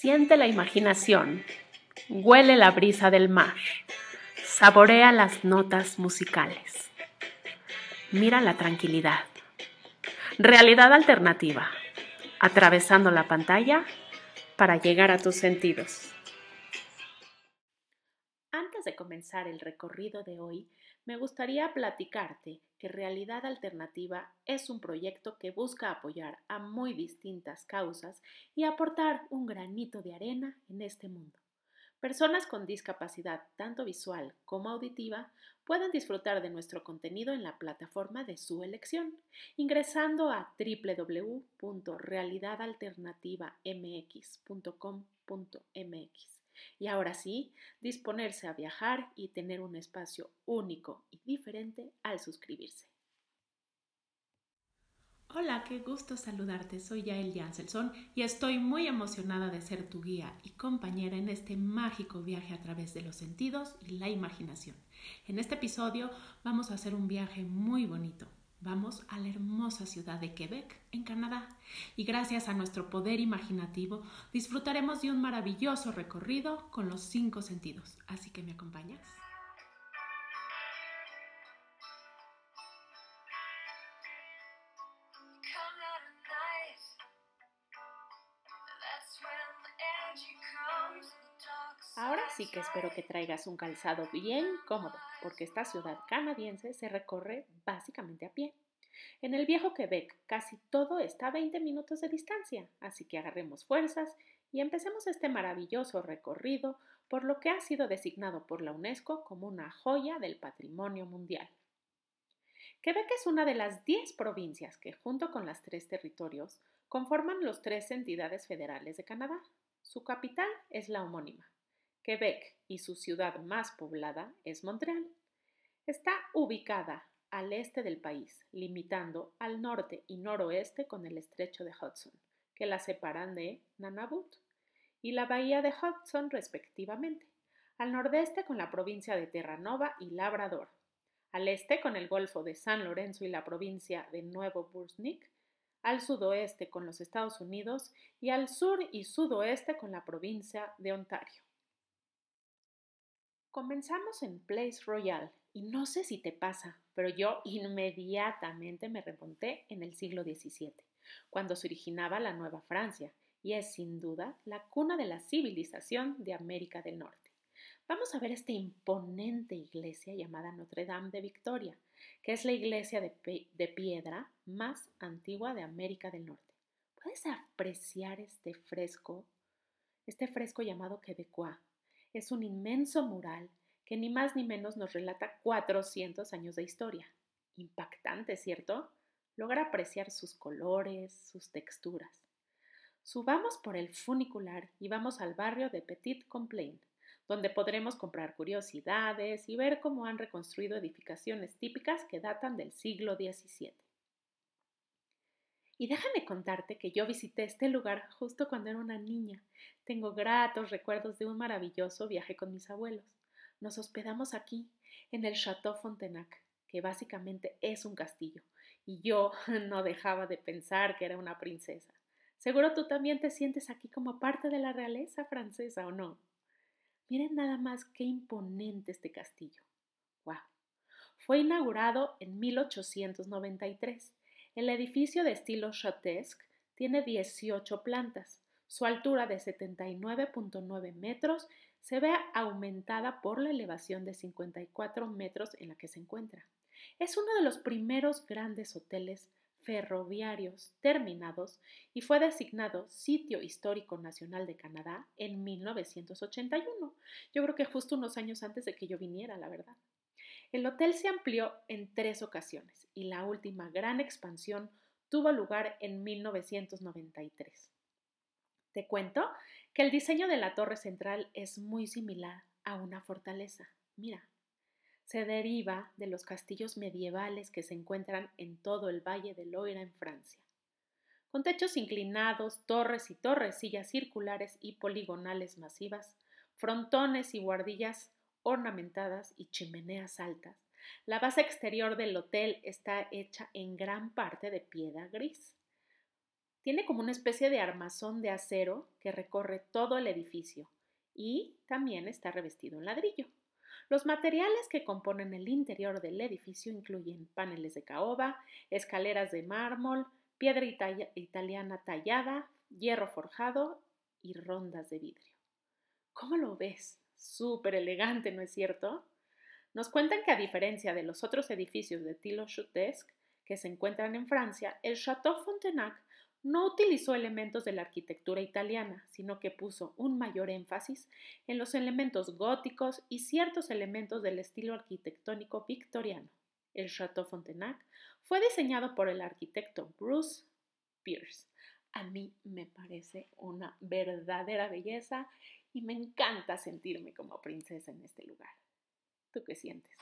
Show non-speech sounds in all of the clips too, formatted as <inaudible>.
Siente la imaginación, huele la brisa del mar, saborea las notas musicales, mira la tranquilidad. Realidad alternativa, atravesando la pantalla para llegar a tus sentidos. Antes de comenzar el recorrido de hoy, me gustaría platicarte que Realidad Alternativa es un proyecto que busca apoyar a muy distintas causas y aportar un granito de arena en este mundo. Personas con discapacidad tanto visual como auditiva pueden disfrutar de nuestro contenido en la plataforma de su elección, ingresando a www.realidadalternativamx.com.mx y ahora sí, disponerse a viajar y tener un espacio único y diferente al suscribirse. Hola, qué gusto saludarte. Soy Yael Janselson y estoy muy emocionada de ser tu guía y compañera en este mágico viaje a través de los sentidos y la imaginación. En este episodio vamos a hacer un viaje muy bonito, Vamos a la hermosa ciudad de Quebec, en Canadá, y gracias a nuestro poder imaginativo disfrutaremos de un maravilloso recorrido con los cinco sentidos. Así que me acompañas. Ahora sí que espero que traigas un calzado bien cómodo, porque esta ciudad canadiense se recorre básicamente a pie. En el viejo Quebec casi todo está a 20 minutos de distancia, así que agarremos fuerzas y empecemos este maravilloso recorrido por lo que ha sido designado por la UNESCO como una joya del patrimonio mundial. Quebec es una de las 10 provincias que, junto con las tres territorios, conforman los tres entidades federales de Canadá. Su capital es la homónima, Quebec y su ciudad más poblada es Montreal. Está ubicada al este del país, limitando al norte y noroeste con el estrecho de Hudson, que la separan de Nunavut, y la bahía de Hudson respectivamente, al nordeste con la provincia de Terranova y Labrador, al este con el Golfo de San Lorenzo y la provincia de Nuevo Brunswick, al sudoeste con los Estados Unidos y al sur y sudoeste con la provincia de Ontario. Comenzamos en Place Royal y no sé si te pasa, pero yo inmediatamente me remonté en el siglo XVII, cuando se originaba la Nueva Francia, y es sin duda la cuna de la civilización de América del Norte. Vamos a ver esta imponente iglesia llamada Notre Dame de Victoria, que es la iglesia de, piedra más antigua de América del Norte. ¿Puedes apreciar este fresco? Este fresco llamado Quebecois, es un inmenso mural que ni más ni menos nos relata 400 años de historia. Impactante, ¿cierto? Logra apreciar sus colores, sus texturas. Subamos por el funicular y vamos al barrio de Petit Complain, donde podremos comprar curiosidades y ver cómo han reconstruido edificaciones típicas que datan del siglo XVII. Y déjame contarte que yo visité este lugar justo cuando era una niña. Tengo gratos recuerdos de un maravilloso viaje con mis abuelos. Nos hospedamos aquí, en el Château Fontenac, que básicamente es un castillo, y yo <laughs> no dejaba de pensar que era una princesa. Seguro tú también te sientes aquí como parte de la realeza francesa, ¿o no? Miren nada más qué imponente este castillo. ¡Wow! Fue inaugurado en 1893 el edificio de estilo chotesque tiene 18 plantas. Su altura de 79.9 metros se ve aumentada por la elevación de 54 metros en la que se encuentra. Es uno de los primeros grandes hoteles ferroviarios terminados y fue designado Sitio Histórico Nacional de Canadá en 1981. Yo creo que justo unos años antes de que yo viniera, la verdad. El hotel se amplió en tres ocasiones y la última gran expansión tuvo lugar en 1993. Te cuento que el diseño de la torre central es muy similar a una fortaleza. Mira, se deriva de los castillos medievales que se encuentran en todo el Valle del Loira en Francia. Con techos inclinados, torres y torrecillas circulares y poligonales masivas, frontones y guardillas ornamentadas y chimeneas altas. La base exterior del hotel está hecha en gran parte de piedra gris. Tiene como una especie de armazón de acero que recorre todo el edificio y también está revestido en ladrillo. Los materiales que componen el interior del edificio incluyen paneles de caoba, escaleras de mármol, piedra italiana tallada, hierro forjado y rondas de vidrio. ¿Cómo lo ves? Súper elegante, ¿no es cierto? Nos cuentan que a diferencia de los otros edificios de Tilo Chutesque que se encuentran en Francia, el Château Fontenac no utilizó elementos de la arquitectura italiana, sino que puso un mayor énfasis en los elementos góticos y ciertos elementos del estilo arquitectónico victoriano. El Château Fontenac fue diseñado por el arquitecto Bruce Pierce. A mí me parece una verdadera belleza y me encanta sentirme como princesa en este lugar. ¿Tú qué sientes?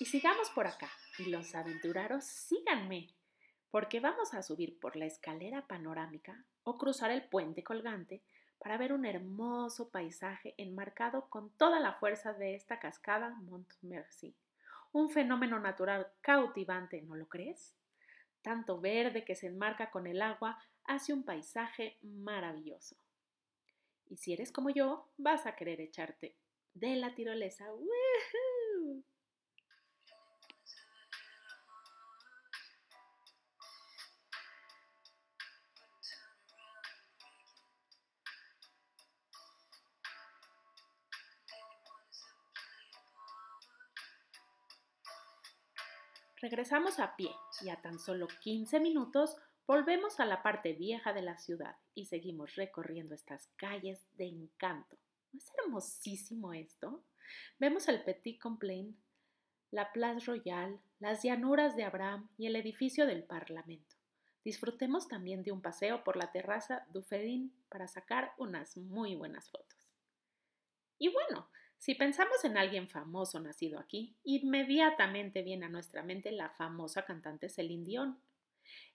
Y sigamos por acá. Y los aventureros, síganme, porque vamos a subir por la escalera panorámica o cruzar el puente colgante para ver un hermoso paisaje enmarcado con toda la fuerza de esta cascada Montmercy. Un fenómeno natural cautivante, ¿no lo crees? Tanto verde que se enmarca con el agua hace un paisaje maravilloso. Y si eres como yo, vas a querer echarte de la tirolesa. Regresamos a pie y a tan solo 15 minutos volvemos a la parte vieja de la ciudad y seguimos recorriendo estas calles de encanto. ¿No es hermosísimo esto? Vemos el Petit Complain, la Place Royale, las llanuras de Abraham y el edificio del Parlamento. Disfrutemos también de un paseo por la terraza Dufferin para sacar unas muy buenas fotos. Y bueno, si pensamos en alguien famoso nacido aquí, inmediatamente viene a nuestra mente la famosa cantante Celine Dion.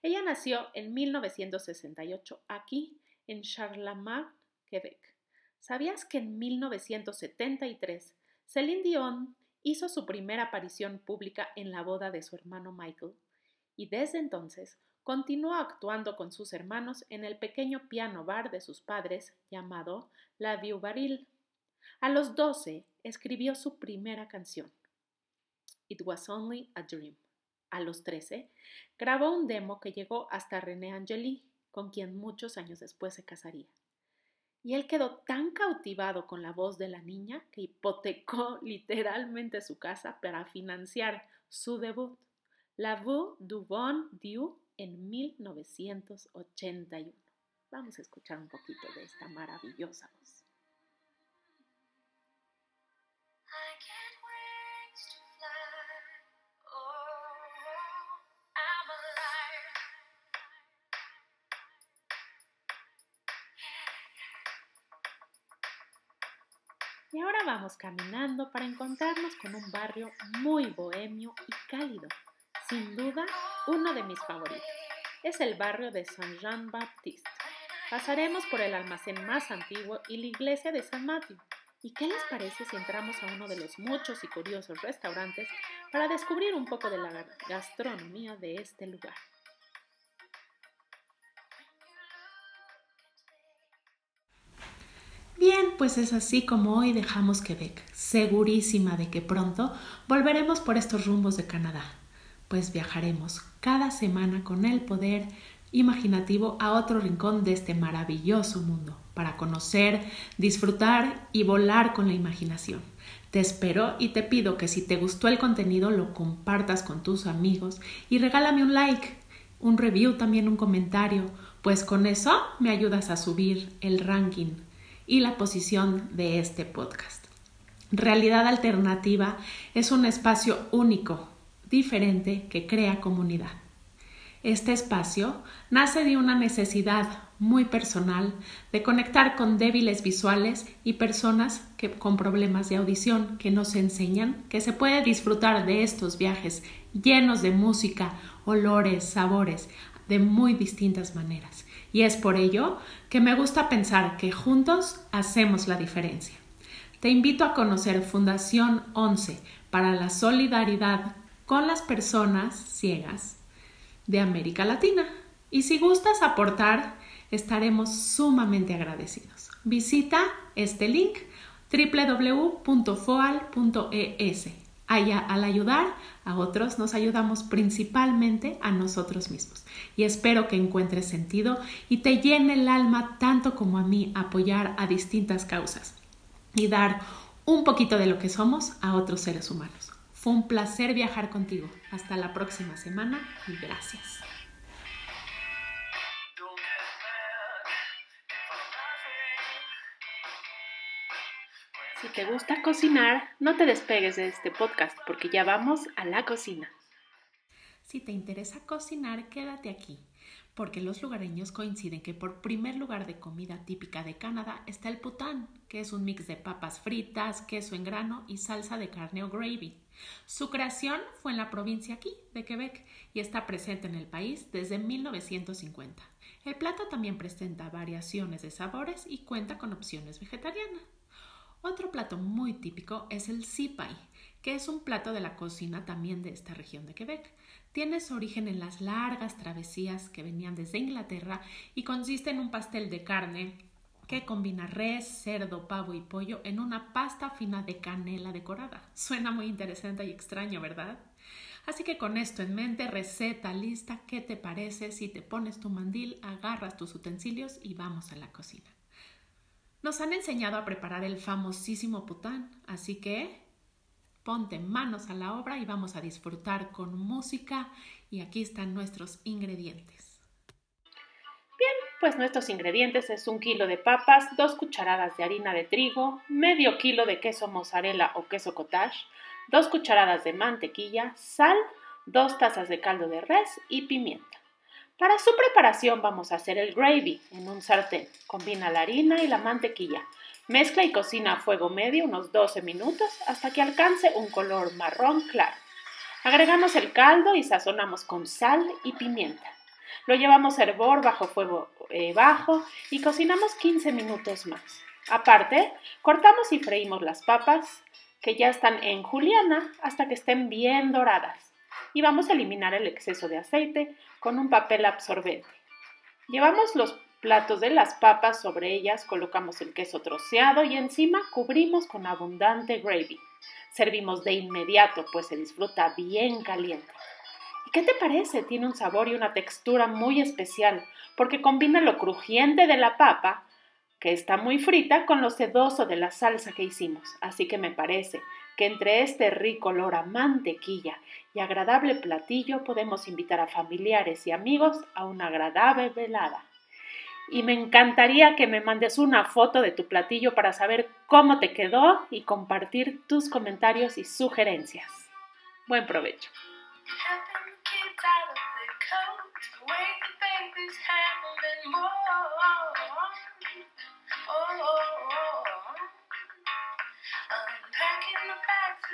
Ella nació en 1968 aquí, en Charlemagne, Quebec. ¿Sabías que en 1973 Celine Dion hizo su primera aparición pública en la boda de su hermano Michael? Y desde entonces continuó actuando con sus hermanos en el pequeño piano bar de sus padres llamado La Vieux Baril a los 12 escribió su primera canción, It Was Only a Dream. A los 13 grabó un demo que llegó hasta René Angeli, con quien muchos años después se casaría. Y él quedó tan cautivado con la voz de la niña que hipotecó <laughs> literalmente su casa para financiar su debut, La Vue du Bon Dieu, en 1981. Vamos a escuchar un poquito de esta maravillosa voz. Caminando para encontrarnos con un barrio muy bohemio y cálido. Sin duda, uno de mis favoritos. Es el barrio de Saint-Jean-Baptiste. Pasaremos por el almacén más antiguo y la iglesia de San Mateo. ¿Y qué les parece si entramos a uno de los muchos y curiosos restaurantes para descubrir un poco de la gastronomía de este lugar? Bien, pues es así como hoy dejamos Quebec, segurísima de que pronto volveremos por estos rumbos de Canadá, pues viajaremos cada semana con el poder imaginativo a otro rincón de este maravilloso mundo, para conocer, disfrutar y volar con la imaginación. Te espero y te pido que si te gustó el contenido lo compartas con tus amigos y regálame un like, un review, también un comentario, pues con eso me ayudas a subir el ranking y la posición de este podcast. Realidad Alternativa es un espacio único, diferente, que crea comunidad. Este espacio nace de una necesidad muy personal de conectar con débiles visuales y personas que, con problemas de audición que nos enseñan que se puede disfrutar de estos viajes llenos de música, olores, sabores, de muy distintas maneras. Y es por ello que me gusta pensar que juntos hacemos la diferencia. Te invito a conocer Fundación 11 para la solidaridad con las personas ciegas de América Latina. Y si gustas aportar, estaremos sumamente agradecidos. Visita este link www.foal.es. Allá, al ayudar a otros, nos ayudamos principalmente a nosotros mismos. Y espero que encuentres sentido y te llene el alma tanto como a mí apoyar a distintas causas y dar un poquito de lo que somos a otros seres humanos. Fue un placer viajar contigo. Hasta la próxima semana y gracias. Si te gusta cocinar, no te despegues de este podcast porque ya vamos a la cocina. Si te interesa cocinar, quédate aquí, porque los lugareños coinciden que por primer lugar de comida típica de Canadá está el pután, que es un mix de papas fritas, queso en grano y salsa de carne o gravy. Su creación fue en la provincia aquí, de Quebec, y está presente en el país desde 1950. El plato también presenta variaciones de sabores y cuenta con opciones vegetarianas. Otro plato muy típico es el sipai, que es un plato de la cocina también de esta región de Quebec. Tiene su origen en las largas travesías que venían desde Inglaterra y consiste en un pastel de carne que combina res, cerdo, pavo y pollo en una pasta fina de canela decorada. Suena muy interesante y extraño, ¿verdad? Así que con esto en mente, receta lista, ¿qué te parece si te pones tu mandil, agarras tus utensilios y vamos a la cocina? Nos han enseñado a preparar el famosísimo pután, así que ponte manos a la obra y vamos a disfrutar con música y aquí están nuestros ingredientes. Bien, pues nuestros ingredientes es un kilo de papas, dos cucharadas de harina de trigo, medio kilo de queso mozzarella o queso cottage, dos cucharadas de mantequilla, sal, dos tazas de caldo de res y pimienta. Para su preparación vamos a hacer el gravy en un sartén. Combina la harina y la mantequilla. Mezcla y cocina a fuego medio unos 12 minutos hasta que alcance un color marrón claro. Agregamos el caldo y sazonamos con sal y pimienta. Lo llevamos a hervor bajo fuego eh, bajo y cocinamos 15 minutos más. Aparte, cortamos y freímos las papas que ya están en juliana hasta que estén bien doradas y vamos a eliminar el exceso de aceite con un papel absorbente. Llevamos los platos de las papas, sobre ellas colocamos el queso troceado y encima cubrimos con abundante gravy. Servimos de inmediato, pues se disfruta bien caliente. ¿Y qué te parece? Tiene un sabor y una textura muy especial, porque combina lo crujiente de la papa, está muy frita, con lo sedoso de la salsa que hicimos. Así que me parece que entre este rico olor a mantequilla y agradable platillo podemos invitar a familiares y amigos a una agradable velada. Y me encantaría que me mandes una foto de tu platillo para saber cómo te quedó y compartir tus comentarios y sugerencias. Buen provecho.